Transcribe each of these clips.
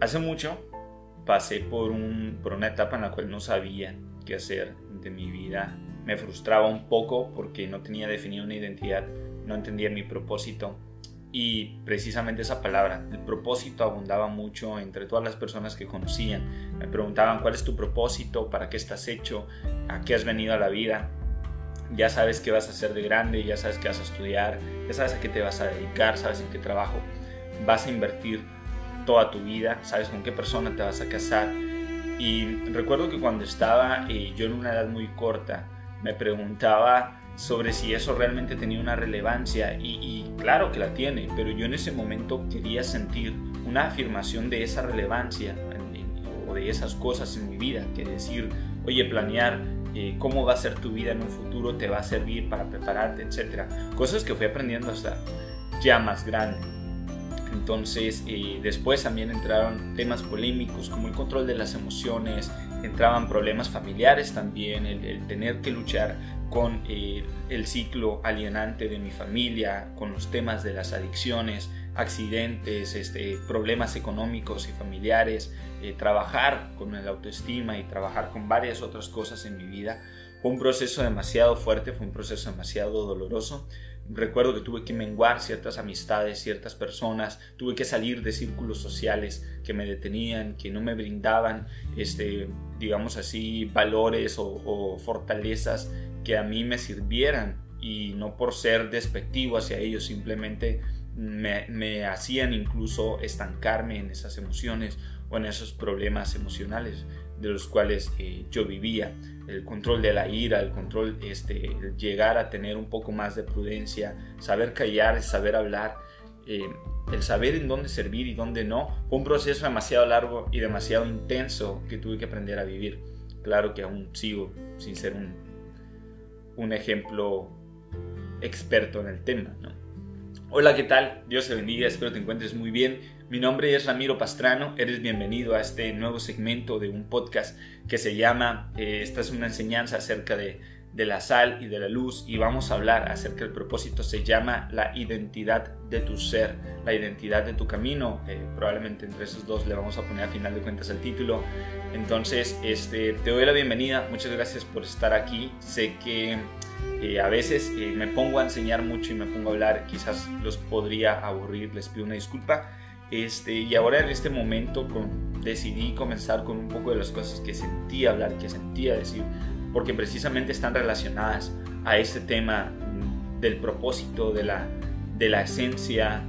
Hace mucho pasé por, un, por una etapa en la cual no sabía qué hacer de mi vida. Me frustraba un poco porque no tenía definida una identidad, no entendía mi propósito. Y precisamente esa palabra, el propósito, abundaba mucho entre todas las personas que conocían. Me preguntaban cuál es tu propósito, para qué estás hecho, a qué has venido a la vida. Ya sabes qué vas a hacer de grande, ya sabes qué vas a estudiar, ya sabes a qué te vas a dedicar, sabes en qué trabajo vas a invertir toda tu vida, sabes con qué persona te vas a casar. Y recuerdo que cuando estaba eh, yo en una edad muy corta, me preguntaba sobre si eso realmente tenía una relevancia y, claro que la tiene, pero yo en ese momento quería sentir una afirmación de esa relevancia o de esas cosas en mi vida, que decir, oye, planear eh, cómo va a ser tu vida en un futuro te va a servir para prepararte, etcétera. Cosas que fui aprendiendo hasta ya más grande. Entonces, eh, después también entraron temas polémicos como el control de las emociones, entraban problemas familiares también, el, tener que luchar con eh, el ciclo alienante de mi familia, con los temas de las adicciones, accidentes, este, problemas económicos y familiares, eh, trabajar con el autoestima y trabajar con varias otras cosas en mi vida. Fue un proceso demasiado fuerte, fue un proceso demasiado doloroso, Recuerdo que tuve que menguar ciertas amistades, ciertas personas, tuve que salir de círculos sociales que me detenían, que no me brindaban, este, digamos así, valores o, fortalezas que a mí me sirvieran. Y no por ser despectivo hacia ellos, simplemente me, hacían incluso estancarme en esas emociones o en esos problemas emocionales de los cuales eh, yo vivía el control de la ira, el control, este, llegar a tener un poco más de prudencia, saber callar, saber hablar, eh, el saber en dónde servir y dónde no, fue un proceso demasiado largo y demasiado intenso que tuve que aprender a vivir. Claro que aún sigo sin ser un, un ejemplo experto en el tema. Hola, ¿qué tal? Dios te bendiga, espero te encuentres muy bien. Mi nombre es Ramiro Pastrano, eres bienvenido a este nuevo segmento de un podcast que se llama, eh, esta es una enseñanza acerca de, la sal y de la luz y vamos a hablar acerca del propósito, se llama la identidad de tu ser, la identidad de tu camino, eh, probablemente entre esos dos le vamos a poner a final de cuentas el título. Entonces, este, te doy la bienvenida, muchas gracias por estar aquí, sé que... Eh, a veces me pongo a enseñar mucho y me pongo a hablar, quizás los podría aburrir, les pido una disculpa, este, y ahora en este momento decidí comenzar con un poco de las cosas que sentía hablar, que sentía decir, porque precisamente están relacionadas a este tema del propósito, de la, de la esencia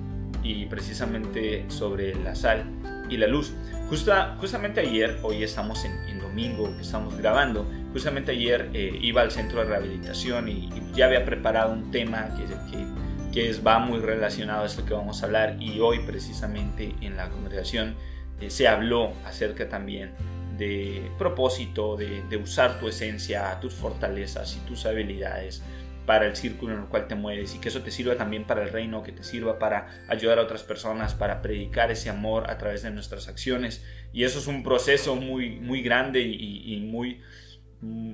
y precisamente sobre la sal y la luz. Justa, justamente ayer, hoy estamos en, domingo, estamos grabando, justamente ayer eh, iba al centro de rehabilitación y, ya había preparado un tema que, que que es, va muy relacionado a esto que vamos a hablar y hoy precisamente en la conversación eh, se habló acerca también de propósito, de, de, usar tu esencia, tus fortalezas y tus habilidades para el círculo en el cual te mueves y que eso te sirva también para el reino, que te sirva para ayudar a otras personas, para predicar ese amor a través de nuestras acciones. Y eso es un proceso muy, muy grande y, muy, mm,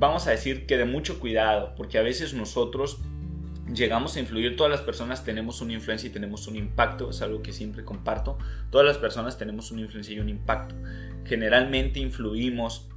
vamos a decir que de mucho cuidado, porque a veces nosotros llegamos a influir, todas las personas tenemos una influencia y tenemos un impacto, es algo que siempre comparto, todas las personas tenemos una influencia y un impacto. Generalmente influimos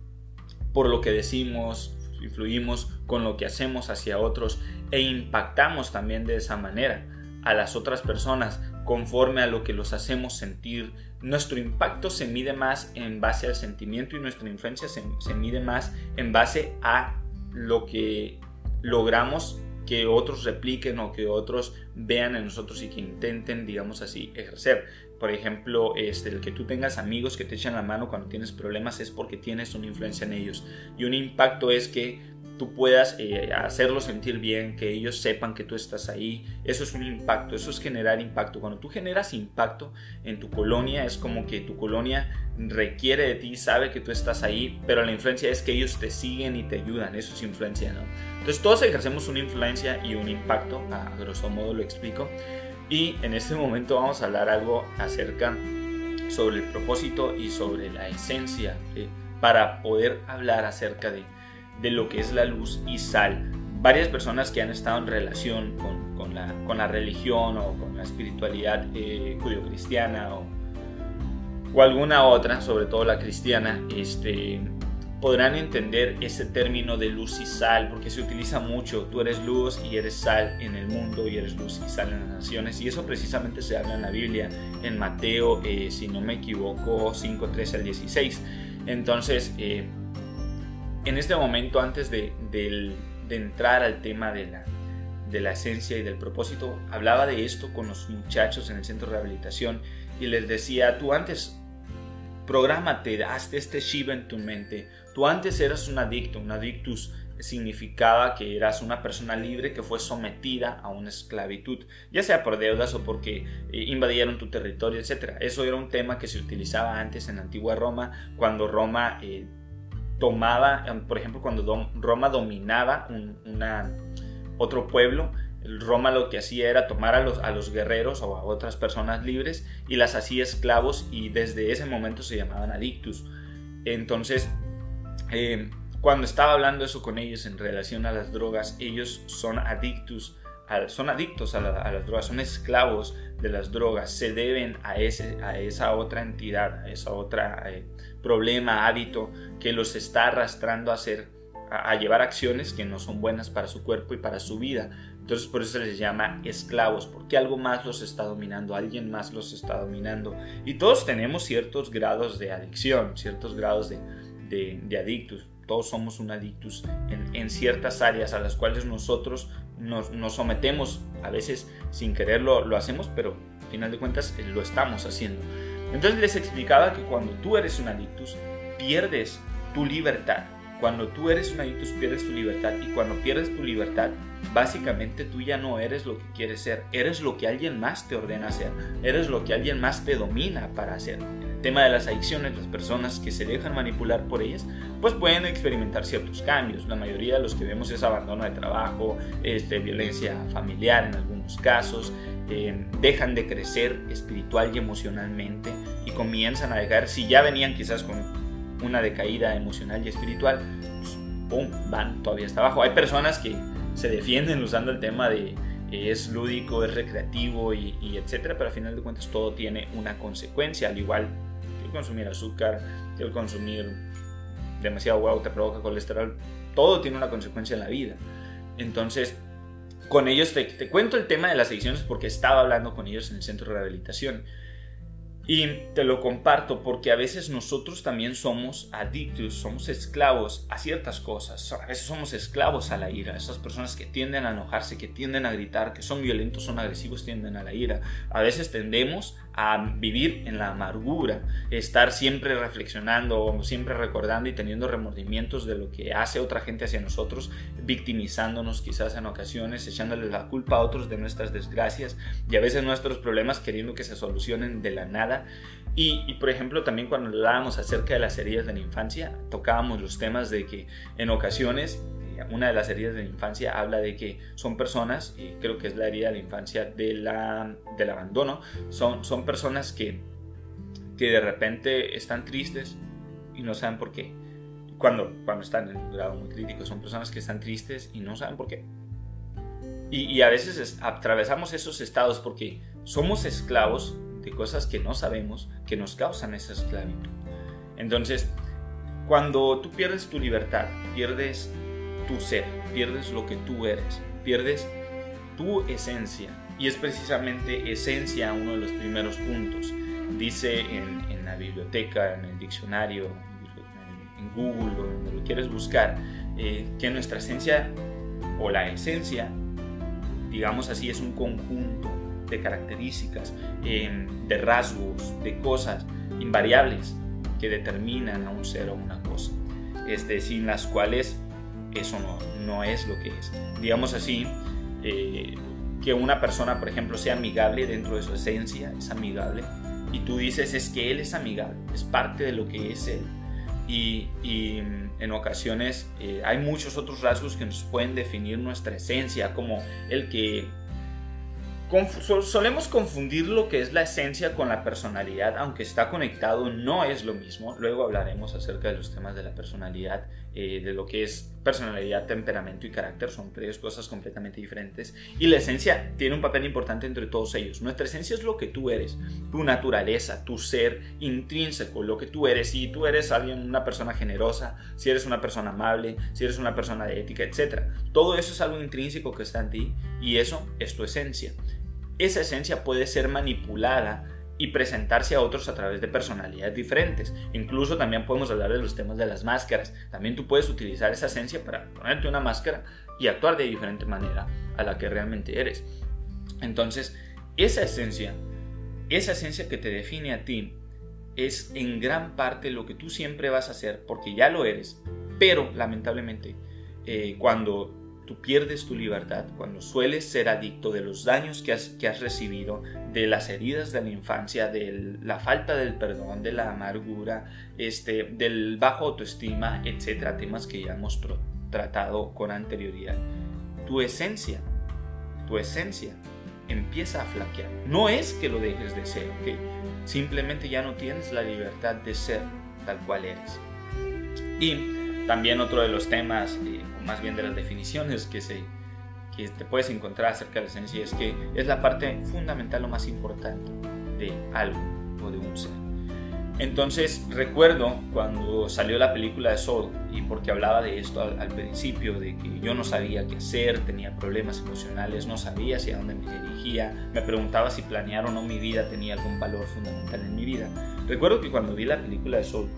por lo que decimos, influimos con lo que hacemos hacia otros e impactamos también de esa manera a las otras personas conforme a lo que los hacemos sentir. Nuestro impacto se mide más en base al sentimiento y nuestra influencia se, se mide más en base a lo que logramos que otros repliquen o que otros vean en nosotros y que intenten, digamos así, ejercer. Por ejemplo, este, el que tú tengas amigos que te echan la mano cuando tienes problemas es porque tienes una influencia en ellos. Y un impacto es que tú puedas eh, hacerlos sentir bien, que ellos sepan que tú estás ahí. Eso es un impacto, eso es generar impacto. Cuando tú generas impacto en tu colonia, es como que tu colonia requiere de ti, sabe que tú estás ahí, pero la influencia es que ellos te siguen y te ayudan. Eso es influencia, ¿no? Entonces todos ejercemos una influencia y un impacto, a grosso modo lo explico. Y en este momento vamos a hablar algo acerca sobre el propósito y sobre la esencia para poder hablar acerca de de lo que es la luz y sal. Varias personas que han estado en relación con, con, la, con la, religión o con la espiritualidad eh, judio-cristiana o, o alguna otra, sobre todo la cristiana, este, podrán entender ese término de luz y sal, porque se utiliza mucho, tú eres luz y eres sal en el mundo y eres luz y sal en las naciones, y eso precisamente se habla en la Biblia, en Mateo, eh, si no me equivoco, 5, 13 al 16. Entonces, eh, en este momento, antes de, entrar al tema de la, esencia y del propósito, hablaba de esto con los muchachos en el centro de rehabilitación y les decía, tú antes Prográmate, hazte este Shiva en tu mente. Tú antes eras un adicto, un adictus significaba que eras una persona libre que fue sometida a una esclavitud, ya sea por deudas o porque eh, invadieron tu territorio, etc. Eso era un tema que se utilizaba antes en la antigua Roma, cuando Roma eh, tomaba, por ejemplo, cuando Roma dominaba una, otro pueblo, Roma lo que hacía era tomar a los, a los guerreros o a otras personas libres y las hacía esclavos y desde ese momento se llamaban adictus. Entonces, eh, cuando estaba hablando eso con ellos en relación a las drogas, ellos son adictus, son adictos a, las drogas, son esclavos de las drogas, se deben a, ese, a esa otra entidad, a esa otra eh, problema, hábito que los está arrastrando a hacer a, llevar acciones que no son buenas para su cuerpo y para su vida. Entonces por eso se les llama esclavos, porque algo más los está dominando, alguien más los está dominando. Y todos tenemos ciertos grados de adicción, ciertos grados de, de, adictus. Todos somos un adictus en, ciertas áreas a las cuales nosotros nos, sometemos. A veces sin quererlo lo hacemos, pero al final de cuentas eh, lo estamos haciendo. Entonces les explicaba que cuando tú eres un adictus, pierdes tu libertad cuando tú eres un adicto pierdes tu libertad y cuando pierdes tu libertad, básicamente tú ya no eres lo que quieres ser, eres lo que alguien más te ordena hacer, eres lo que alguien más te domina para hacer. El tema de las adicciones, las personas que se dejan manipular por ellas, pues pueden experimentar ciertos cambios. La mayoría de los que vemos es abandono de trabajo, este, violencia familiar en algunos casos, eh, dejan de crecer espiritual y emocionalmente y comienzan a dejar, si ya venían quizás con una decaída emocional y espiritual, pues, ¡pum!, van todavía hasta abajo. Hay personas que se defienden usando el tema de es lúdico, es recreativo y, etcétera, pero al final de cuentas todo tiene una consecuencia, al igual que el consumir azúcar, el consumir demasiado huevo te provoca colesterol, todo tiene una consecuencia en la vida. Entonces, con ellos te, te cuento el tema de las adicciones porque estaba hablando con ellos en el centro de rehabilitación y te lo comparto porque a veces nosotros también somos adictos, somos esclavos a ciertas cosas. A veces somos esclavos a la ira. Esas personas que tienden a enojarse, que tienden a gritar, que son violentos, son agresivos, tienden a la ira. A veces tendemos a vivir en la amargura, estar siempre reflexionando, siempre recordando y teniendo remordimientos de lo que hace otra gente hacia nosotros, victimizándonos quizás en ocasiones, echándole la culpa a otros de nuestras desgracias y a veces nuestros problemas queriendo que se solucionen de la nada. Y, por ejemplo, también cuando hablábamos acerca de las heridas de la infancia, tocábamos los temas de que en ocasiones una de las heridas de la infancia habla de que son personas, y creo que es la herida de la infancia de la, del abandono, son, son personas que, que de repente están tristes y no saben por qué. Cuando, cuando están en un grado muy crítico, son personas que están tristes y no saben por qué. Y, y a veces atravesamos esos estados porque somos esclavos de cosas que no sabemos que nos causan esa esclavitud. Entonces, cuando tú pierdes tu libertad, pierdes tu ser, pierdes lo que tú eres, pierdes tu esencia. Y es precisamente esencia uno de los primeros puntos. Dice en, la biblioteca, en el diccionario, en, Google donde lo quieres buscar, eh, que nuestra esencia o la esencia, digamos así, es un conjunto de características, em, de rasgos, de cosas invariables que determinan a un ser o una cosa, este, sin las cuales eso no, no es lo que es. Digamos así, eh, que una persona, por ejemplo, sea amigable dentro de su esencia, es amigable, y tú dices es que él es amigable, es parte de lo que es él. Y, y en ocasiones eh, hay muchos otros rasgos que nos pueden definir nuestra esencia, como el que solemos confundir lo que es la esencia con la personalidad, aunque está conectado, no es lo mismo. Luego hablaremos acerca de los temas de la personalidad eh, de lo que es personalidad, temperamento y carácter. Son tres cosas completamente diferentes. Y la esencia tiene un papel importante entre todos ellos. Nuestra esencia es lo que tú eres, tu naturaleza, tu ser intrínseco, lo que tú eres. Si tú eres alguien, una persona generosa, si eres una persona amable, si eres una persona de ética, etc. Todo eso es algo intrínseco que está en ti y eso es tu esencia. Esa esencia puede ser manipulada y presentarse a otros a través de personalidades diferentes. Incluso también podemos hablar de los temas de las máscaras. También tú puedes utilizar esa esencia para ponerte una máscara y actuar de diferente manera a la que realmente eres. Entonces, esa esencia, esa esencia que te define a ti, es en gran parte lo que tú siempre vas a hacer porque ya lo eres. Pero lamentablemente, eh, cuando tú pierdes tu libertad, cuando sueles ser adicto de los daños que has, recibido, de las heridas de la infancia, de la falta del perdón, de la amargura, este, del bajo autoestima, etcétera, temas que ya hemos tratado con anterioridad. Tu esencia, tu esencia empieza a flaquear. No es que lo dejes de ser, simplemente ya no tienes la libertad de ser tal cual eres. Y también otro de los temas eh, más bien de las definiciones que, se, que te puedes encontrar acerca de la esencia, es que es la parte fundamental o más importante de algo o de un ser. Entonces recuerdo cuando salió la película de Soul y porque hablaba de esto al, principio, de que yo no sabía qué hacer, tenía problemas emocionales, no sabía hacia dónde me dirigía, me preguntaba si planear o no mi vida tenía algún valor fundamental en mi vida. Recuerdo que cuando vi la película de Soul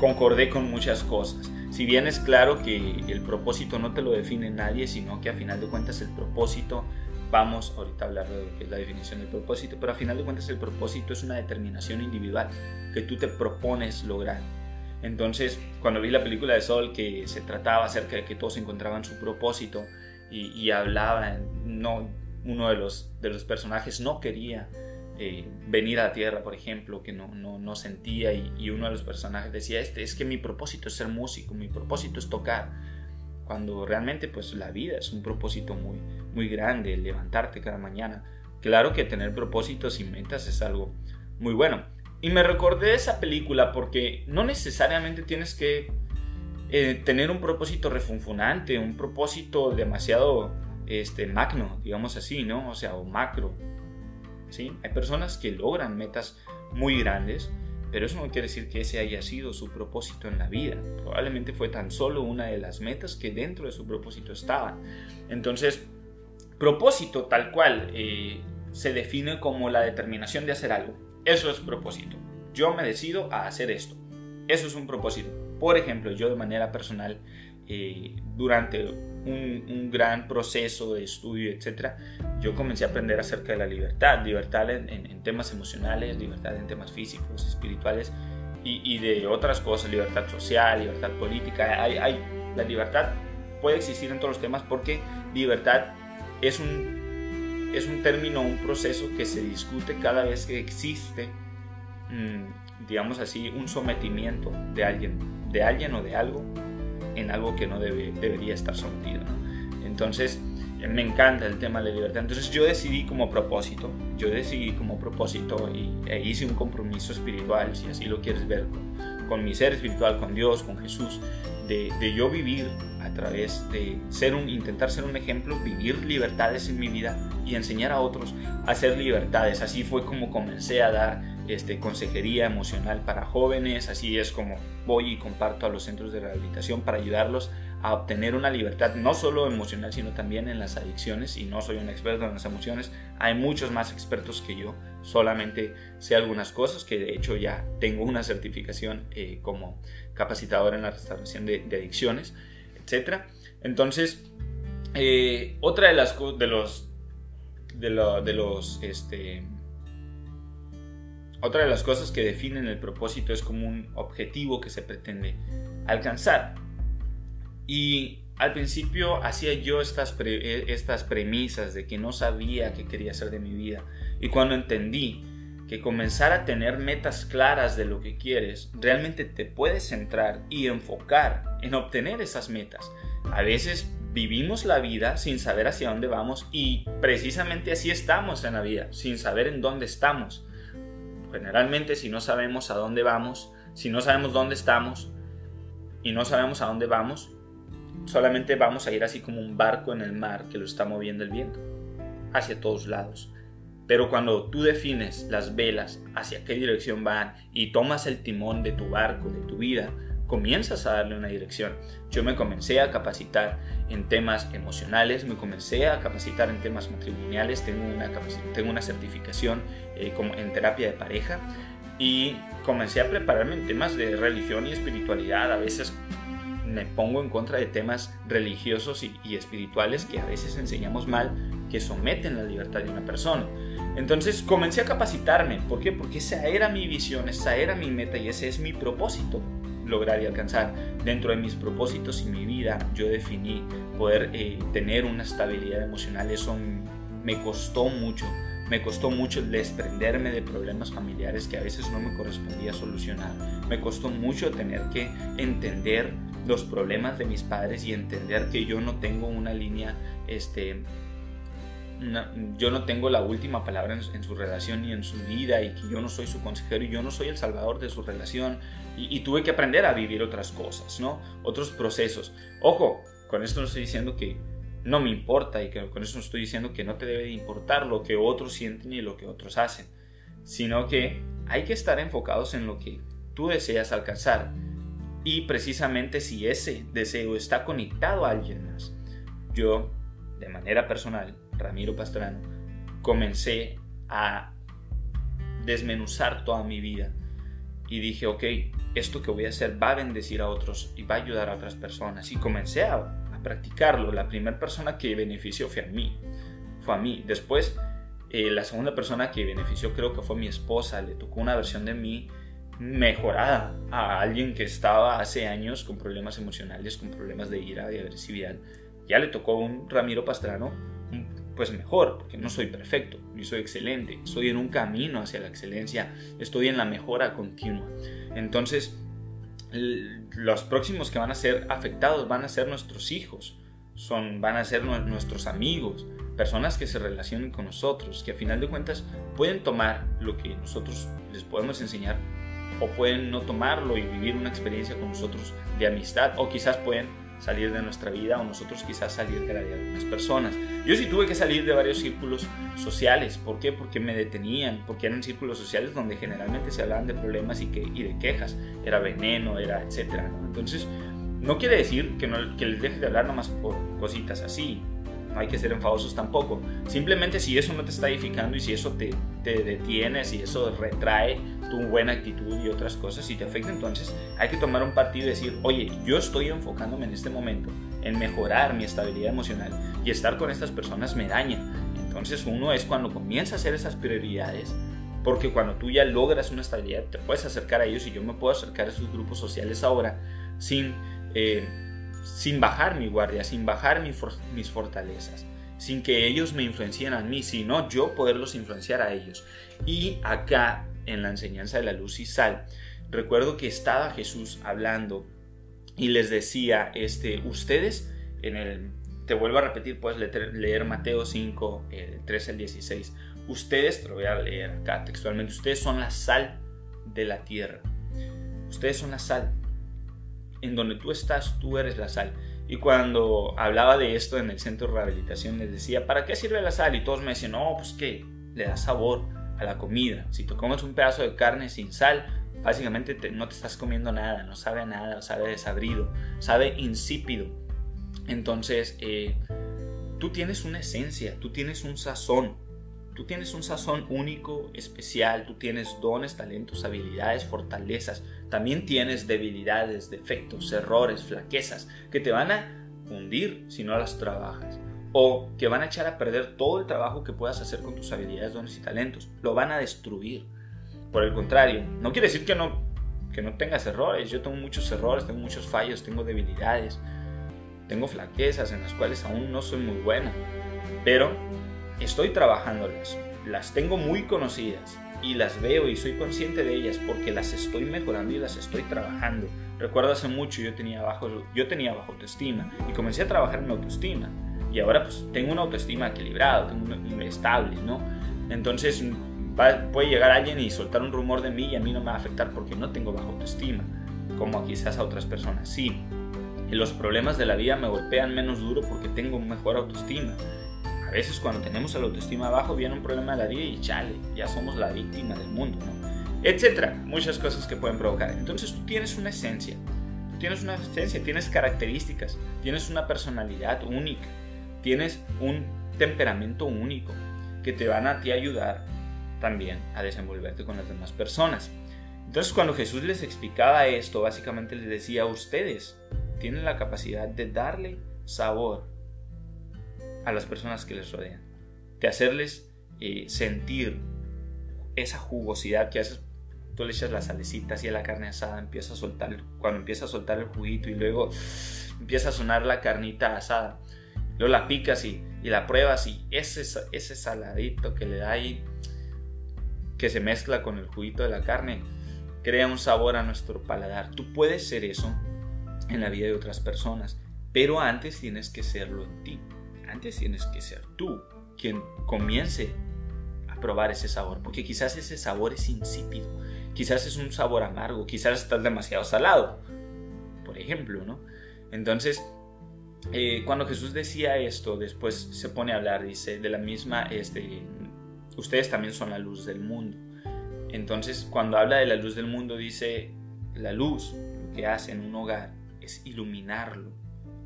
concordé con muchas cosas. Si bien es claro que el propósito no te lo define nadie, sino que a final de cuentas el propósito, vamos ahorita a hablar de lo que es la definición del propósito, pero a final de cuentas el propósito es una determinación individual que tú te propones lograr. Entonces, cuando vi la película de Sol que se trataba acerca de que todos encontraban su propósito y, y hablaba, no, uno de los, de los personajes no quería eh, venir a la Tierra, por ejemplo, que no, no, sentía y, uno de los personajes decía, este, es que mi propósito es ser músico, mi propósito es tocar, cuando realmente pues la vida es un propósito muy, muy grande, levantarte cada mañana. Claro que tener propósitos y metas es algo muy bueno. Y me recordé esa película porque no necesariamente tienes que eh, tener un propósito refunfunante, un propósito demasiado este, magno, digamos así, ¿no? O sea, o macro. Hay personas que logran metas muy grandes, pero eso no quiere decir que ese haya sido su propósito en la vida. Probablemente fue tan solo una de las metas que dentro de su propósito estaban. Entonces, propósito tal cual eh, se define como la determinación de hacer algo. Eso es propósito. Yo me decido a hacer esto. Eso es un propósito. Por ejemplo, yo de manera personal eh, durante un, gran proceso de estudio, etcétera, yo comencé a aprender acerca de la libertad, libertad en, temas emocionales, libertad en temas físicos, espirituales y, de otras cosas, libertad social, libertad política. Hay, hay, la libertad puede existir en todos los temas porque libertad es un, es un término, un proceso que se discute cada vez que existe, mm, digamos así, un sometimiento de alguien, de alguien o de algo en algo que no debe, debería estar sometido. Entonces, me encanta el tema de la libertad. Entonces yo decidí como propósito, yo decidí como propósito y, e hice un compromiso espiritual, si así lo quieres ver, con, mi ser espiritual, con Dios, con Jesús, de, de, yo vivir a través de ser un, intentar ser un ejemplo, vivir libertades en mi vida y enseñar a otros a hacer libertades. Así fue como comencé a dar este, consejería emocional para jóvenes, así es como voy y comparto a los centros de rehabilitación para ayudarlos a obtener una libertad no solo emocional sino también en las adicciones. Y no soy un experto en las emociones, hay muchos más expertos que yo, solamente sé algunas cosas que de hecho ya tengo una certificación eh, como capacitador en la restauración de, adicciones, etc. Entonces, eh, otra de las de los de, de los este, otra de las cosas que definen el propósito es como un objetivo que se pretende alcanzar. Y al principio hacía yo estas, eh, estas premisas de que no sabía qué quería hacer de mi vida. Y cuando entendí que comenzar a tener metas claras de lo que quieres, realmente te puedes centrar y enfocar en obtener esas metas. A veces vivimos la vida sin saber hacia dónde vamos y precisamente así estamos en la vida, sin saber en dónde estamos. Generalmente si no sabemos a dónde vamos, si no sabemos dónde estamos, y no sabemos a dónde vamos, solamente vamos a ir así como un barco en el mar que lo está moviendo el viento, hacia todos lados. Pero cuando tú defines las velas hacia qué dirección van y tomas el timón de tu barco, de tu vida, comienzas a darle una dirección. Yo me comencé a capacitar en temas emocionales, me comencé a capacitar en temas matrimoniales, tengo una, tengo una certificación eh, en terapia de pareja y comencé a prepararme en temas de religión y espiritualidad. A veces me pongo en contra de temas religiosos y, y espirituales que a veces enseñamos mal, que someten la libertad de una persona. Entonces comencé a capacitarme. ¿Por qué? Porque esa era mi visión, esa era mi meta y ese es mi propósito lograr y alcanzar. Dentro de mis propósitos y mi vida yo definí poder eh, tener una estabilidad emocional. Eso me costó mucho. Me costó mucho desprenderme de problemas familiares que a veces no me correspondía solucionar. Me costó mucho tener que entender los problemas de mis padres y entender que yo no tengo una línea este, yo no tengo la última palabra en, su relación ni en su vida y que yo no soy su consejero y yo no soy el salvador de su relación y, tuve que aprender a vivir otras cosas, ¿no? Otros procesos. Ojo, con esto no estoy diciendo que no me importa y que con esto no estoy diciendo que no te debe de importar lo que otros sienten y lo que otros hacen, sino que hay que estar enfocados en lo que tú deseas alcanzar y precisamente si ese deseo está conectado a alguien más. Yo, de manera personal, Ramiro Pastrano, comencé a desmenuzar toda mi vida y dije, ok, esto que voy a hacer va a bendecir a otros y va a ayudar a otras personas. Y comencé a, practicarlo. La primera persona que benefició fue a mí. Fue a mí. Después, eh, la segunda persona que benefició creo que fue mi esposa. Le tocó una versión de mí mejorada a alguien que estaba hace años con problemas emocionales, con problemas de ira, y agresividad. Ya le tocó un Ramiro Pastrano pues mejor, porque no soy perfecto, ni soy excelente, estoy en un camino hacia la excelencia, estoy en la mejora continua. Entonces, los próximos que van a ser afectados van a ser nuestros hijos, son, van a ser nuestros amigos, personas que se relacionen con nosotros, que a final de cuentas pueden tomar lo que nosotros les podemos enseñar o pueden no tomarlo y vivir una experiencia con nosotros de amistad o quizás pueden salir de nuestra vida o nosotros quizás salir de la de algunas personas. Yo sí tuve que salir de varios círculos sociales. ¿Por qué? Porque me detenían, porque eran círculos sociales donde generalmente se hablaban de problemas y, que, y de quejas. Era veneno, era etcétera. Entonces, no quiere decir que, no, que les dejes de hablar nomás por cositas así no hay que ser enfadosos tampoco. Simplemente si eso no te está edificando y si eso te, te detiene, si eso retrae tu buena actitud y otras cosas, si te afecta, entonces hay que tomar un partido y decir, oye, yo estoy enfocándome en este momento en mejorar mi estabilidad emocional y estar con estas personas me daña. Entonces uno es cuando comienza a hacer esas prioridades, porque cuando tú ya logras una estabilidad te puedes acercar a ellos y yo me puedo acercar a esos grupos sociales ahora sin... Eh, sin bajar mi guardia, sin bajar mis fortalezas, sin que ellos me influencien a mí, sino yo poderlos influenciar a ellos. Y acá, en la enseñanza de la luz y sal, recuerdo que estaba Jesús hablando y les decía, este, ustedes, en el, te vuelvo a repetir, puedes leer, Mateo 5, el 13 al 16, ustedes, te lo voy a leer acá textualmente, ustedes son la sal de la tierra. Ustedes son la sal en donde tú estás, tú eres la sal. Y cuando hablaba de esto en el centro de rehabilitación, les decía, ¿para qué sirve la sal? Y todos me decían, no, pues que le da sabor a la comida. Si tú comes un pedazo de carne sin sal, básicamente no te estás comiendo nada, no sabe a nada, sabe desabrido, sabe insípido. Entonces, eh, tú tienes una esencia, tú tienes un sazón, Tú tienes un sazón único, especial, tú tienes dones, talentos, habilidades, fortalezas. También tienes debilidades, defectos, errores, flaquezas que te van a hundir si no las trabajas. O que van a echar a perder todo el trabajo que puedas hacer con tus habilidades, dones y talentos. Lo van a destruir. Por el contrario, no quiere decir que no, que no tengas errores. Yo tengo muchos errores, tengo muchos fallos, tengo debilidades. Tengo flaquezas en las cuales aún no soy muy buena. Pero estoy trabajándolas, las tengo muy conocidas y las veo y soy consciente de ellas porque las estoy mejorando y las estoy trabajando. Recuerdo hace mucho yo tenía bajo, yo tenía bajo autoestima y comencé a trabajar en mi autoestima y ahora pues tengo una autoestima equilibrada, tengo una, estable, ¿no? Entonces puede llegar alguien y soltar un rumor de mí y a mí no me va a afectar porque no tengo bajo autoestima. como quizás a otras personas. Sí, los problemas de la vida me golpean menos duro porque tengo mejor autoestima. A veces cuando tenemos la autoestima abajo viene un problema de la vida y chale, ya somos la víctima del mundo, ¿no? Etcétera, muchas cosas que pueden provocar. Entonces tú tienes una esencia, tú tienes una esencia, tienes características, tienes una personalidad única, tienes un temperamento único que te van a ti ayudar también a desenvolverte con las demás personas. Entonces cuando Jesús les explicaba esto, básicamente les decía a ustedes, tienen la capacidad de darle sabor a las personas que les rodean, de hacerles eh, sentir esa jugosidad que haces. Tú le echas las salecitas y a la carne asada empieza a soltar, cuando empieza a soltar el juguito y luego empieza a sonar la carnita asada. Luego la picas y, y la pruebas y ese, ese saladito que le da ahí, que se mezcla con el juguito de la carne, crea un sabor a nuestro paladar. Tú puedes ser eso en la vida de otras personas, pero antes tienes que serlo en ti. Antes tienes que ser tú quien comience a probar ese sabor, porque quizás ese sabor es insípido, quizás es un sabor amargo, quizás estás demasiado salado, por ejemplo, ¿no? Entonces, eh, cuando Jesús decía esto, después se pone a hablar, dice, de la misma, este, ustedes también son la luz del mundo. Entonces, cuando habla de la luz del mundo, dice, la luz, lo que hace en un hogar es iluminarlo.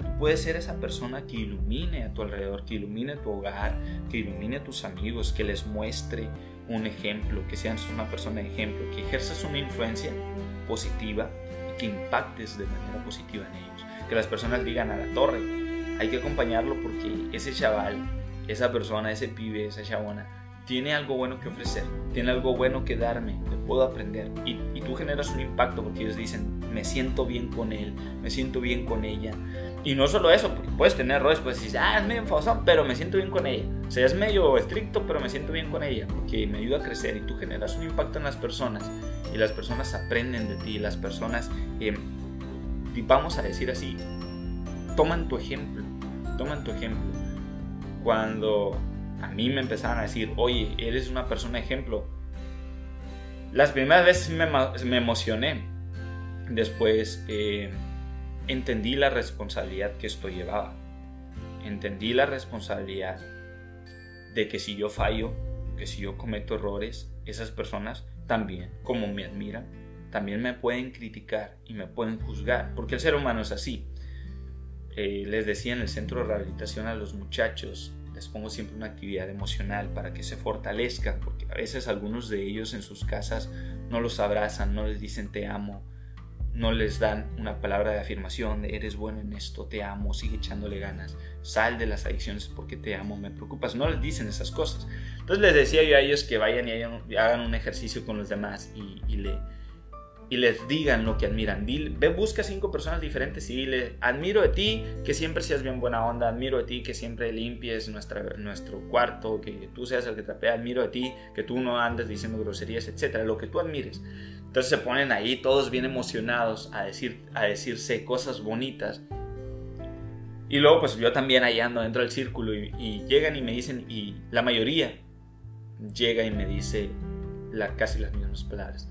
Tú puedes ser esa persona que ilumine a tu alrededor, que ilumine tu hogar, que ilumine a tus amigos, que les muestre un ejemplo, que seas una persona de ejemplo, que ejerzas una influencia positiva y que impactes de manera positiva en ellos. Que las personas digan a la torre, hay que acompañarlo porque ese chaval, esa persona, ese pibe, esa chabona, tiene algo bueno que ofrecer, tiene algo bueno que darme, que puedo aprender. Y, tú generas un impacto porque ellos dicen, me siento bien con él, me siento bien con ella. Y no solo eso, porque puedes tener errores, puedes decir, ah, es medio enfadosón, pero me siento bien con ella. O sea, es medio estricto, pero me siento bien con ella, porque me ayuda a crecer y tú generas un impacto en las personas. Y las personas aprenden de ti, las personas, eh, vamos a decir así, toman tu ejemplo, toman tu ejemplo. Cuando a mí me empezaron a decir, oye, eres una persona ejemplo. Las primeras veces me, emocioné. Después eh, entendí la responsabilidad que esto llevaba. Entendí la responsabilidad de que si yo fallo, que si yo cometo errores, esas personas también, como me admiran, también me pueden criticar y me pueden juzgar, porque el ser humano es así. Eh, les decía en el centro de rehabilitación a los muchachos, les pongo siempre una actividad emocional para que se fortalezcan, porque a veces algunos de ellos en sus casas no los abrazan, no les dicen te amo, no les dan una palabra de afirmación de eres bueno en esto, te amo, sigue echándole ganas, sal de las adicciones porque te amo, me preocupas, no les dicen esas cosas. Entonces les decía yo a ellos que vayan y hagan un ejercicio con los demás y, y le y les digan lo que admiran. ve, busca cinco personas diferentes y dile, admiro de ti que siempre seas bien buena onda, admiro de ti que siempre limpies nuestra, nuestro cuarto, que tú seas el que trapea, admiro de ti que tú no andes diciendo groserías, etcétera, lo que tú admires. Entonces se ponen ahí todos bien emocionados a, decir, a decirse cosas bonitas. Y luego pues yo también ahí ando dentro del círculo y, llegan y me dicen, y la mayoría llega y me dice la, casi las mismas palabras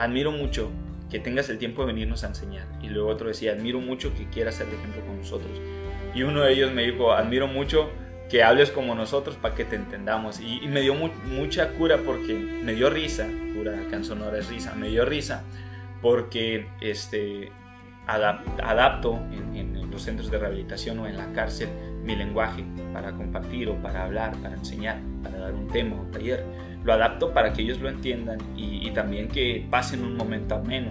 admiro mucho que tengas el tiempo de venirnos a enseñar. Y luego otro decía, admiro mucho que quieras ser de ejemplo con nosotros. Y uno de ellos me dijo, admiro mucho que hables como nosotros para que te entendamos. Y, me dio mucha cura porque me dio risa, cura Sonora es risa, me dio risa porque este, adapto en, los centros de rehabilitación o en la cárcel mi lenguaje para compartir o para hablar, para enseñar, para dar un tema o taller lo adapto para que ellos lo entiendan y, también que pasen un momento ameno.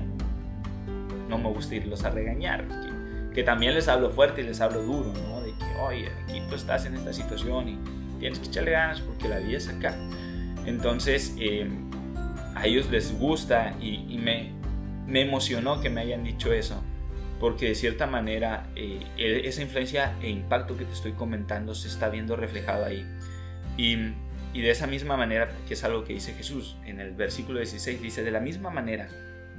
No me gusta irlos a regañar, que, también les hablo fuerte y les hablo duro, ¿no? Que, oye, aquí tú estás en esta situación y tienes que echarle ganas porque la vida es acá. Entonces, eh, a ellos les gusta y, me, me emocionó que me hayan dicho eso, porque de cierta manera eh, e, esa influencia e impacto que te estoy comentando se está viendo reflejado ahí. Y y de esa misma manera, que es algo que dice Jesús en el versículo 16, dice, de la misma manera,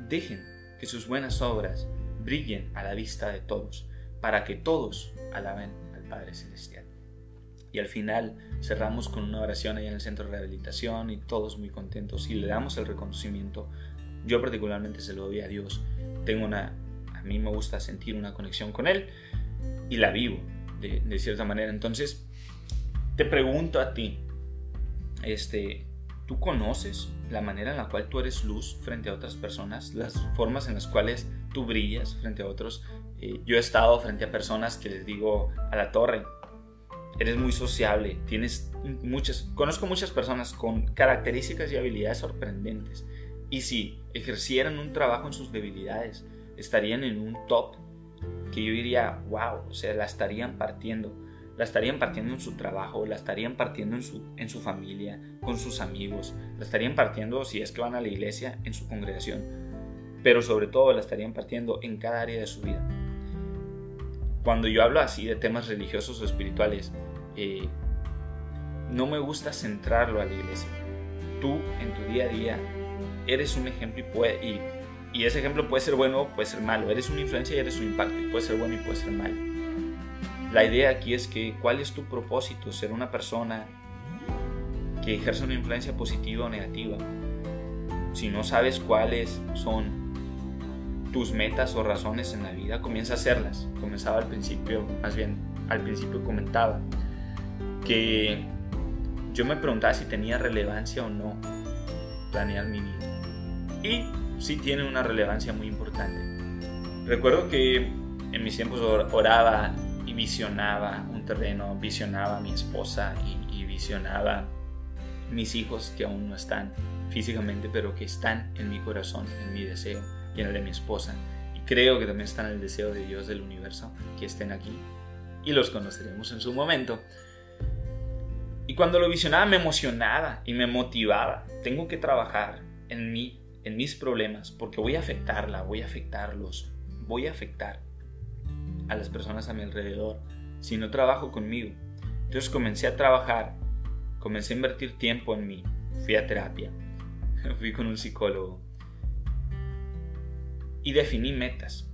dejen que sus buenas obras brillen a la vista de todos, para que todos alaben al Padre Celestial. Y al final cerramos con una oración ahí en el centro de rehabilitación y todos muy contentos y le damos el reconocimiento Yo particularmente se lo doy a Dios. Tengo una, a mí me gusta sentir una conexión con Él y la vivo de, de cierta manera. Entonces, te pregunto a ti, este, ¿tú conoces la manera en la cual tú eres luz frente a otras personas? Las formas en las cuales tú brillas frente a otros. Eh, yo he estado frente a personas que les digo a la torre, eres muy sociable, tienes muchas, conozco muchas personas con características y habilidades sorprendentes. Y si ejercieran un trabajo en sus debilidades, estarían en un top que yo diría, wow, o sea, la estarían partiendo. La estarían partiendo en su trabajo, la estarían partiendo en su, en su familia, con sus amigos, la estarían partiendo si es que van a la iglesia, en su congregación, pero sobre todo la estarían partiendo en cada área de su vida. Cuando yo hablo así de temas religiosos o espirituales, eh, no me gusta centrarlo a la iglesia. Tú en tu día a día eres un ejemplo y, puede, y, y ese ejemplo puede ser bueno o puede ser malo. Eres una influencia y eres un impacto y puede ser bueno y puede ser malo. La idea aquí es que cuál es tu propósito, ser una persona que ejerce una influencia positiva o negativa. Si no sabes cuáles son tus metas o razones en la vida, comienza a hacerlas. Comenzaba al principio, más bien al principio comentaba que yo me preguntaba si tenía relevancia o no planear mi vida. Y sí tiene una relevancia muy importante. Recuerdo que en mis tiempos oraba y visionaba un terreno, visionaba a mi esposa y, y visionaba mis hijos que aún no están físicamente, pero que están en mi corazón, en mi deseo y en el de mi esposa. Y creo que también están en el deseo de Dios del universo que estén aquí. Y los conoceremos en su momento. Y cuando lo visionaba me emocionaba y me motivaba. Tengo que trabajar en mí, en mis problemas, porque voy a afectarla, voy a afectarlos, voy a afectar a las personas a mi alrededor si no trabajo conmigo. Entonces comencé a trabajar, comencé a invertir tiempo en mí, fui a terapia, fui con un psicólogo y definí metas.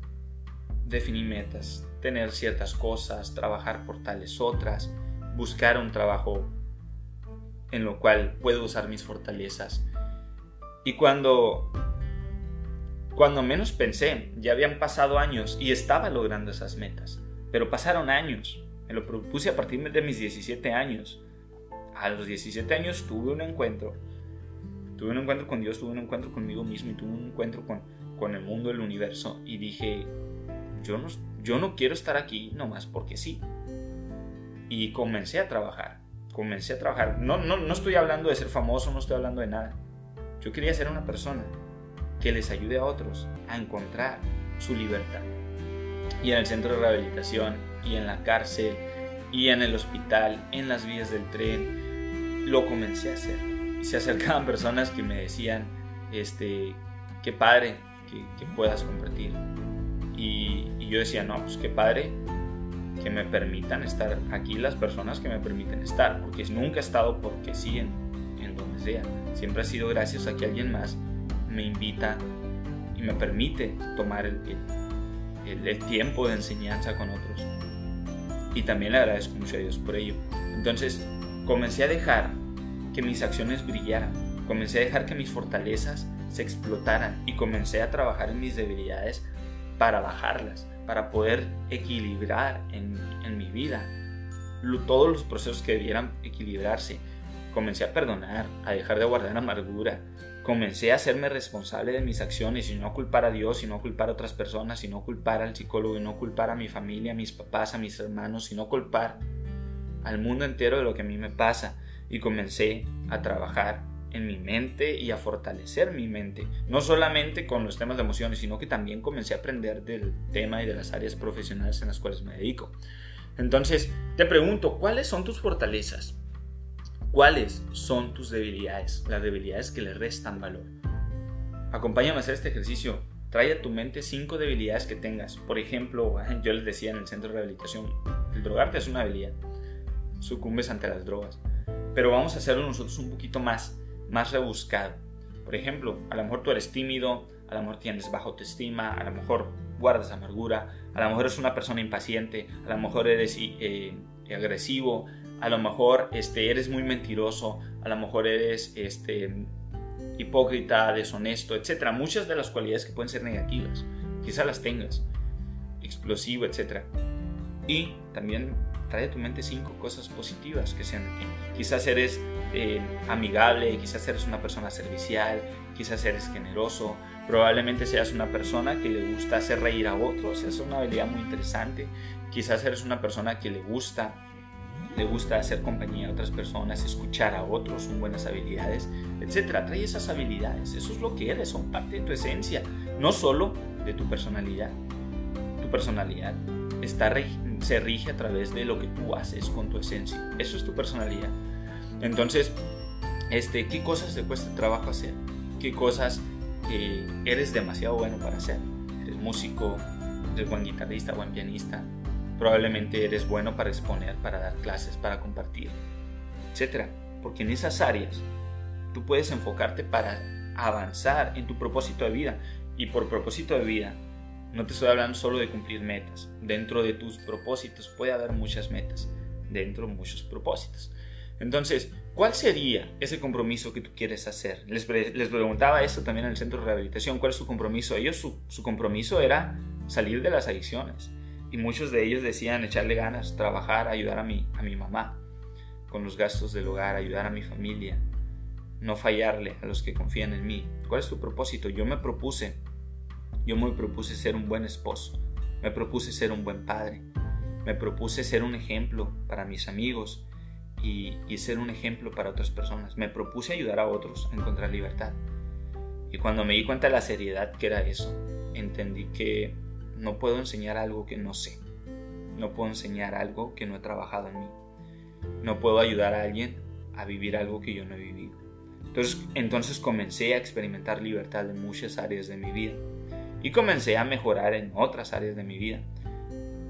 Definí metas, tener ciertas cosas, trabajar por tales otras, buscar un trabajo en lo cual puedo usar mis fortalezas. Y cuando cuando menos pensé, ya habían pasado años y estaba logrando esas metas, pero pasaron años. Me lo propuse a partir de mis 17 años. A los 17 años tuve un encuentro. Tuve un encuentro con Dios, tuve un encuentro conmigo mismo y tuve un encuentro con, con el mundo, el universo. Y dije, yo no, yo no quiero estar aquí nomás porque sí. Y comencé a trabajar comencé a trabajar. No, no, no estoy hablando de ser famoso, no estoy hablando de nada. Yo quería ser una persona que les ayude a otros a encontrar su libertad. Y en el centro de rehabilitación, y en la cárcel, y en el hospital, en las vías del tren, lo comencé a hacer. Y se acercaban personas que me decían, este, qué padre que, puedas compartir. Y, y, yo decía, no, pues qué padre que me permitan estar aquí las personas que me permiten estar, porque nunca he estado porque sí en, donde sea, siempre ha sido gracias a que alguien más me invita y me permite tomar el, el, el tiempo de enseñanza con otros. Y también le agradezco mucho a Dios por ello. Entonces comencé a dejar que mis acciones brillaran, comencé a dejar que mis fortalezas se explotaran y comencé a trabajar en mis debilidades para bajarlas para poder equilibrar en, mi vida todos los procesos que debieran equilibrarse. Comencé a perdonar, a dejar de guardar amargura. Comencé a hacerme responsable de mis acciones y no culpar a Dios, y no culpar a otras personas, y no culpar al psicólogo, y no culpar a mi familia, a mis papás, a mis hermanos, y no culpar al mundo entero de lo que a mí me pasa. Y comencé a trabajar en mi mente y a fortalecer mi mente, no solamente con los temas de emociones, sino que también comencé a aprender del tema y de las áreas profesionales en las cuales me dedico. Entonces, te pregunto, ¿cuáles son tus fortalezas? ¿Cuáles son tus debilidades? Las debilidades que le restan valor. Acompáñame a hacer este ejercicio. Trae a tu mente cinco debilidades que tengas. Por ejemplo, yo les decía en el centro de rehabilitación, el drogarte es una habilidad. Sucumbes ante las drogas. Pero vamos a hacerlo nosotros un poquito más más rebuscado. Por ejemplo, a lo mejor tú eres tímido, a lo mejor tienes baja autoestima, a lo mejor guardas amargura, a lo mejor eres una persona impaciente, a lo mejor eres eh, agresivo, a lo mejor este, eres muy mentiroso, a lo mejor eres este, hipócrita, deshonesto, etc. Muchas de las cualidades que pueden ser negativas, quizá las tengas, explosivo, etc. Y también trae a tu mente cinco cosas positivas que sean de ti. Quizás eres eh, amigable, quizás eres una persona servicial, quizás eres generoso, probablemente seas una persona que le gusta hacer reír a otros, es una habilidad muy interesante. Quizás eres una persona que le gusta le gusta hacer compañía a otras personas, escuchar a otros, son buenas habilidades, etcétera. Trae esas habilidades, eso es lo que eres, son parte de tu esencia, no solo de tu personalidad. Tu personalidad está se rige a través de lo que tú haces con tu esencia. Eso es tu personalidad. Entonces, este, ¿qué cosas te cuesta trabajo hacer? ¿Qué cosas eres demasiado bueno para hacer? Eres músico, eres buen guitarrista, buen pianista. Probablemente eres bueno para exponer, para dar clases, para compartir, etc. Porque en esas áreas tú puedes enfocarte para avanzar en tu propósito de vida. Y por propósito de vida no te estoy hablando solo de cumplir metas. Dentro de tus propósitos puede haber muchas metas. Dentro muchos propósitos. Entonces, ¿cuál sería ese compromiso que tú quieres hacer? Les, preguntaba eso también en el centro de rehabilitación. ¿Cuál es su compromiso? Ellos, su, compromiso era salir de las adicciones. Y muchos de ellos decían echarle ganas, trabajar, ayudar a mi, a mi mamá con los gastos del hogar, ayudar a mi familia, no fallarle a los que confían en mí. ¿Cuál es tu propósito? Yo me propuse yo me propuse ser un buen esposo, me propuse ser un buen padre, me propuse ser un ejemplo para mis amigos y, ser un ejemplo para otras personas. Me propuse ayudar a otros a encontrar libertad. Y cuando me di cuenta de la seriedad que era eso, entendí que no puedo enseñar algo que no sé. No puedo enseñar algo que no he trabajado en mí. No puedo ayudar a alguien a vivir algo que yo no he vivido. Entonces, entonces comencé a experimentar libertad en muchas áreas de mi vida y comencé a mejorar en otras áreas de mi vida.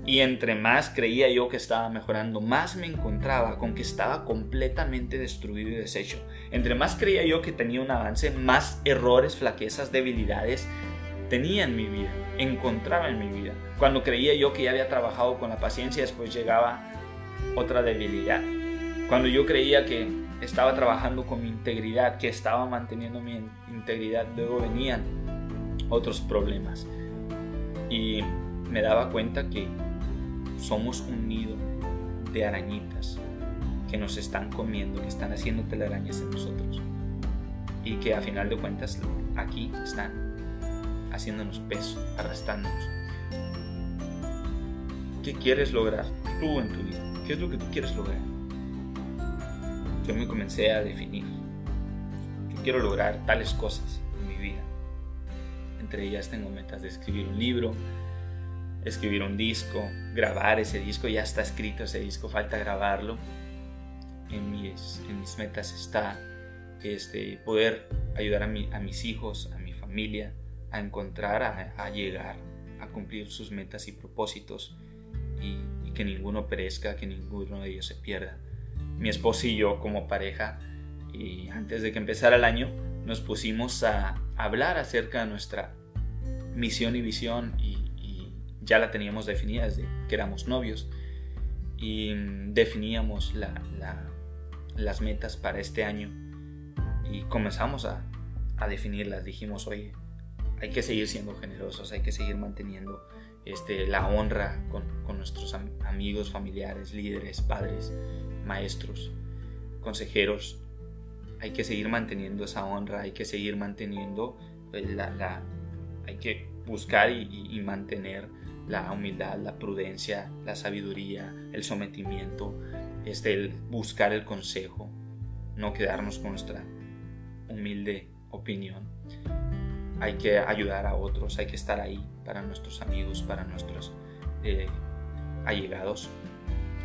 Y entre más creía yo que estaba mejorando, más me encontraba con que estaba completamente destruido y deshecho. Entre más creía yo que tenía un avance, más errores, flaquezas, debilidades tenía en mi vida, encontraba en mi vida. Cuando creía yo que ya había trabajado con la paciencia, después llegaba otra debilidad. Cuando yo creía que estaba trabajando con mi integridad, que estaba manteniendo mi integridad, luego venían otros problemas. Y me daba cuenta que somos un nido de arañitas que nos están comiendo, que están haciendo telarañas en nosotros. Y que a final de cuentas aquí están haciéndonos peso, arrastrándonos. ¿Qué quieres lograr tú en tu vida? ¿Qué es lo que tú quieres lograr? Yo me comencé a definir. Yo quiero lograr tales cosas entre ellas tengo metas de escribir un libro, escribir un disco, grabar ese disco, ya está escrito ese disco, falta grabarlo. En mis, metas está este, poder ayudar a mis hijos, a mi familia, a encontrar, a, llegar, a cumplir sus metas y propósitos y, y, que ninguno perezca, que ninguno de ellos se pierda. Mi esposo y yo como pareja, y antes de que empezara el año, nos pusimos a hablar acerca de nuestra misión y visión y, ya la teníamos definida desde que éramos novios y definíamos las metas para este año y comenzamos a, definirlas. Dijimos, oye, hay que seguir siendo generosos, hay que seguir manteniendo este, la honra con, con nuestros amigos, familiares, líderes, padres, maestros, consejeros, hay que seguir manteniendo esa honra, hay que seguir manteniendo pues, la, hay que buscar y, mantener la humildad, la prudencia, la sabiduría, el sometimiento, este, el buscar el consejo, no quedarnos con nuestra humilde opinión. Hay que ayudar a otros, hay que estar ahí para nuestros amigos, para nuestros eh, allegados.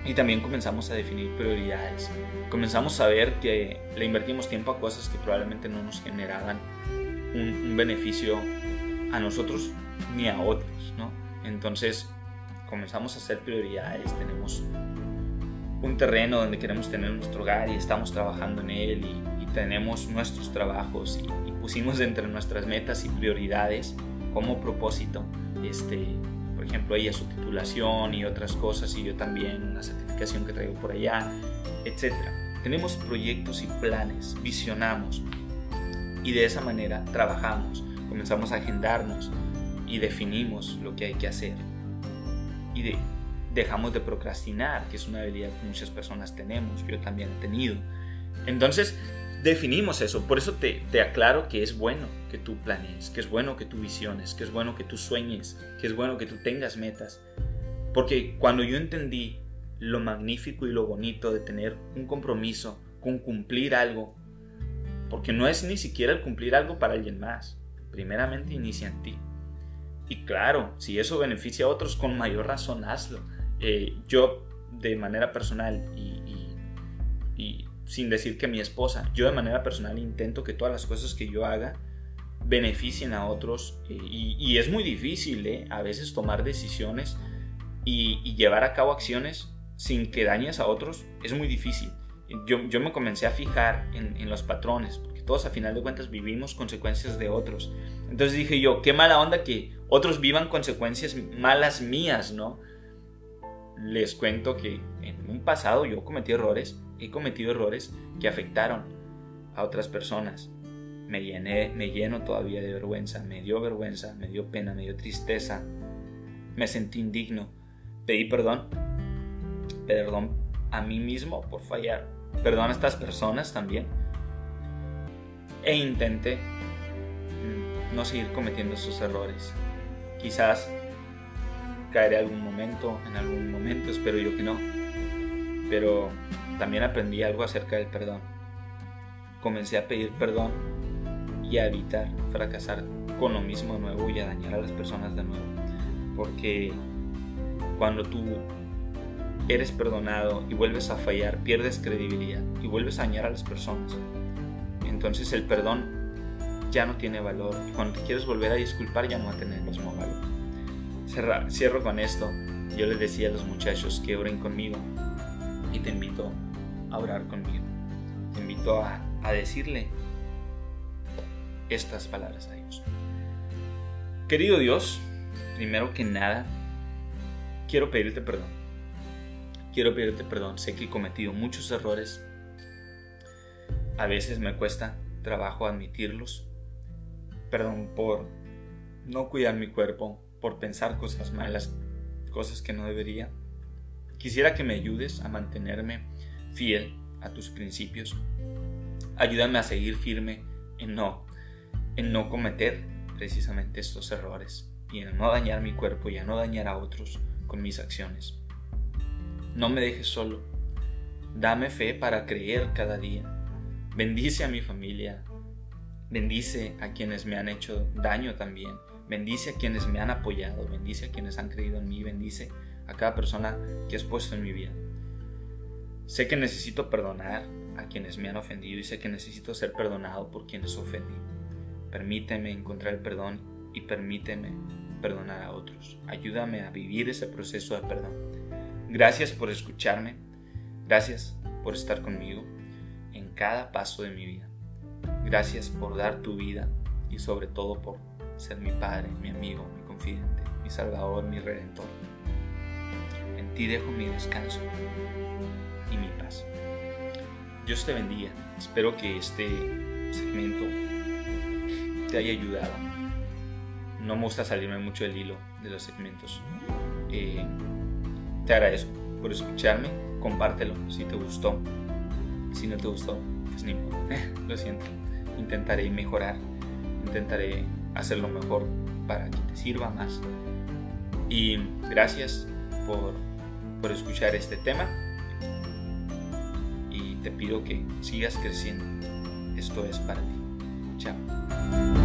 Y también comenzamos a definir prioridades. Comenzamos a ver que le invertimos tiempo a cosas que probablemente no nos generaban un, beneficio a nosotros ni a otros, ¿no? Entonces comenzamos a hacer prioridades, tenemos un terreno donde queremos tener nuestro hogar y estamos trabajando en él y, tenemos nuestros trabajos y, pusimos entre nuestras metas y prioridades como propósito este, por ejemplo, ella su titulación y otras cosas, y yo también una certificación que traigo por allá, etc. Tenemos proyectos y planes, visionamos. Y de esa manera trabajamos, comenzamos a agendarnos y definimos lo que hay que hacer. Y de, dejamos de procrastinar, que es una habilidad que muchas personas tenemos, yo también he tenido. Entonces, definimos eso. Por eso te, te, aclaro que es bueno que tú planees, que es bueno que tú visiones, que es bueno que tú sueñes, que es bueno que tú tengas metas. Porque cuando yo entendí lo magnífico y lo bonito de tener un compromiso con cumplir algo, porque no es ni siquiera el cumplir algo para alguien más, primeramente inicia en ti. Y claro, si eso beneficia a otros, con mayor razón hazlo. Eh, yo, de manera personal y, y sin decir que mi esposa, yo de manera personal intento que todas las cosas que yo haga beneficien a otros eh, y, es muy difícil ¿eh? a veces tomar decisiones y, llevar a cabo acciones sin que dañes a otros es muy difícil. Yo, yo me comencé a fijar en, en, los patrones, porque todos a final de cuentas vivimos consecuencias de otros. Entonces dije yo, qué mala onda que otros vivan consecuencias malas mías, ¿no? Les cuento que en un pasado yo cometí errores he cometido errores que afectaron a otras personas. Me llené, me lleno todavía de vergüenza, me dio vergüenza, me dio pena, me dio tristeza, me sentí indigno. Pedí perdón, perdón a mí mismo por fallar, perdón a estas personas también. E intenté mm, no seguir cometiendo esos errores. Quizás caeré algún momento, en algún momento, espero yo que no. Pero también aprendí algo acerca del perdón. Comencé a pedir perdón y a evitar fracasar con lo mismo de nuevo y a dañar a las personas de nuevo. Porque cuando tú eres perdonado y vuelves a fallar, pierdes credibilidad y vuelves a dañar a las personas. Entonces el perdón ya no tiene valor y cuando te quieres volver a disculpar ya no va a tener el mismo valor. cierro con esto. Yo les decía a los muchachos que oren conmigo y te invito a orar conmigo. Te invito a, a decirle estas palabras a Dios. Querido Dios, primero que nada, quiero pedirte perdón. Quiero pedirte perdón. Sé que he cometido muchos errores. A veces me cuesta trabajo admitirlos. Perdón por no cuidar mi cuerpo, por pensar cosas malas, cosas que no debería. Quisiera que me ayudes a mantenerme fiel a tus principios. Ayúdame a seguir firme en no, en no cometer precisamente estos errores y en no dañar mi cuerpo y a no dañar a otros con mis acciones. No me dejes solo. Dame fe para creer cada día. Bendice a mi familia. Bendice a quienes me han hecho daño también. Bendice a quienes me han apoyado. Bendice a quienes han creído en mí. Bendice a cada persona que has puesto en mi vida. Sé que necesito perdonar a quienes me han ofendido y sé que necesito ser perdonado por quienes ofendí. Permíteme encontrar el perdón y permíteme perdonar a otros. Ayúdame a vivir ese proceso de perdón. Gracias por escucharme. Gracias por estar conmigo en cada paso de mi vida. Gracias por dar tu vida y sobre todo por ser mi Padre, mi amigo, mi confidente, mi Salvador, mi Redentor. Ti dejo mi descanso y mi paz. Dios te bendiga. Espero que este segmento te haya ayudado. No me gusta salirme mucho del hilo de los segmentos. Eh, te agradezco por escucharme. Compártelo si te gustó. Si no te gustó, pues ni modo. Lo siento. Intentaré mejorar. Intentaré hacerlo mejor para que te sirva más. Y gracias por, por escuchar este tema te pido que sigas creciendo. Esto es para ti. Chao.